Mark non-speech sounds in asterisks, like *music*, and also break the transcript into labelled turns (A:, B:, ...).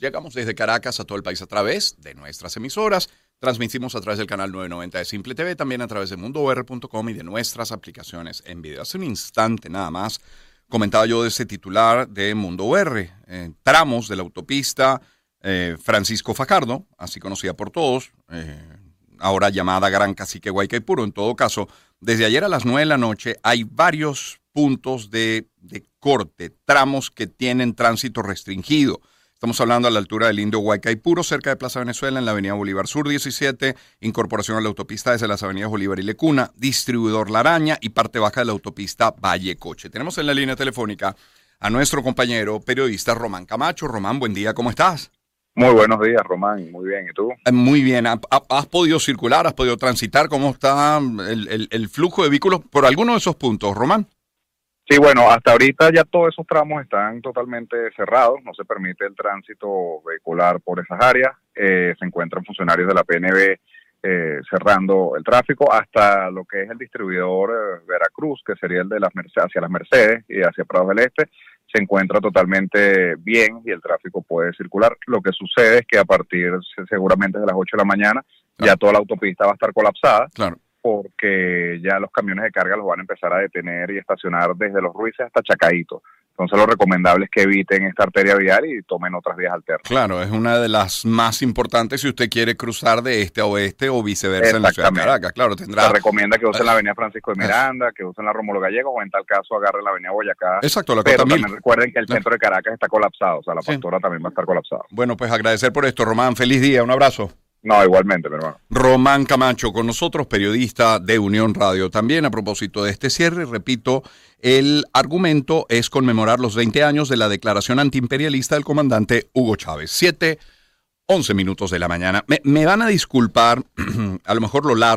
A: Llegamos desde Caracas a todo el país a través de nuestras emisoras. Transmitimos a través del canal 990 de Simple TV, también a través de mundoor.com y de nuestras aplicaciones en video. Hace un instante nada más comentaba yo de ese tititular de Mundo UR, eh, tramos de la autopista eh, Francisco Fajardo, así conocida por todos, eh, ahora llamada Gran Cacique Guaycaipuro. En todo caso, desde ayer a las 9 de la noche hay varios puntos de corte, tramos que tienen tránsito restringido. Estamos hablando a la altura del Indio Huaycaipuro, cerca de Plaza Venezuela, en la avenida Bolívar Sur 17, incorporación a la autopista desde las avenidas Bolívar y Lecuna, distribuidor La Araña y parte baja de la autopista Valle Coche. Tenemos en la línea telefónica a nuestro compañero periodista Román Camacho. Román, buen día, ¿cómo estás?
B: Muy buenos días, Román. Muy bien, ¿y tú?
A: Eh, muy bien. ¿Has podido circular? ¿Has podido transitar? ¿Cómo está el, el flujo de vehículos por alguno de esos puntos, Román?
B: Sí, bueno, hasta ahorita ya todos esos tramos están totalmente cerrados, no se permite el tránsito vehicular por esas áreas, eh, se encuentran funcionarios de la PNB eh, cerrando el tráfico hasta lo que es el distribuidor eh, Veracruz, que sería el de las Mercedes, hacia las Mercedes y hacia Prados del Este, se encuentra totalmente bien y el tráfico puede circular. Lo que sucede es que a partir seguramente de las 8 de la mañana ya toda la autopista va a estar colapsada.
A: Claro
B: porque ya los camiones de carga los van a empezar a detener y estacionar desde los Ruices hasta Chacaito. Entonces lo recomendable es que eviten esta arteria vial y tomen otras vías alternas.
A: Claro, es una de las más importantes si usted quiere cruzar de este a oeste o viceversa en la ciudad de Caracas. Claro, tendrá...
B: Se recomienda que usen la avenida Francisco de Miranda, que usen la Rómulo Gallego o en tal caso agarren la avenida Boyacá.
A: Exacto, la
B: Pero también recuerden que el centro de Caracas está colapsado, o sea, la pastora también va a estar colapsada.
A: Bueno, pues agradecer por esto, Román. Feliz día, un abrazo.
B: No, igualmente, mi hermano.
A: Román Camacho con nosotros, periodista de Unión Radio. También a propósito de este cierre, repito, el argumento es conmemorar los 20 años de la declaración antiimperialista del comandante Hugo Chávez. Siete, once minutos de la mañana. Me van a disculpar, *clears throat* a lo mejor lo largo.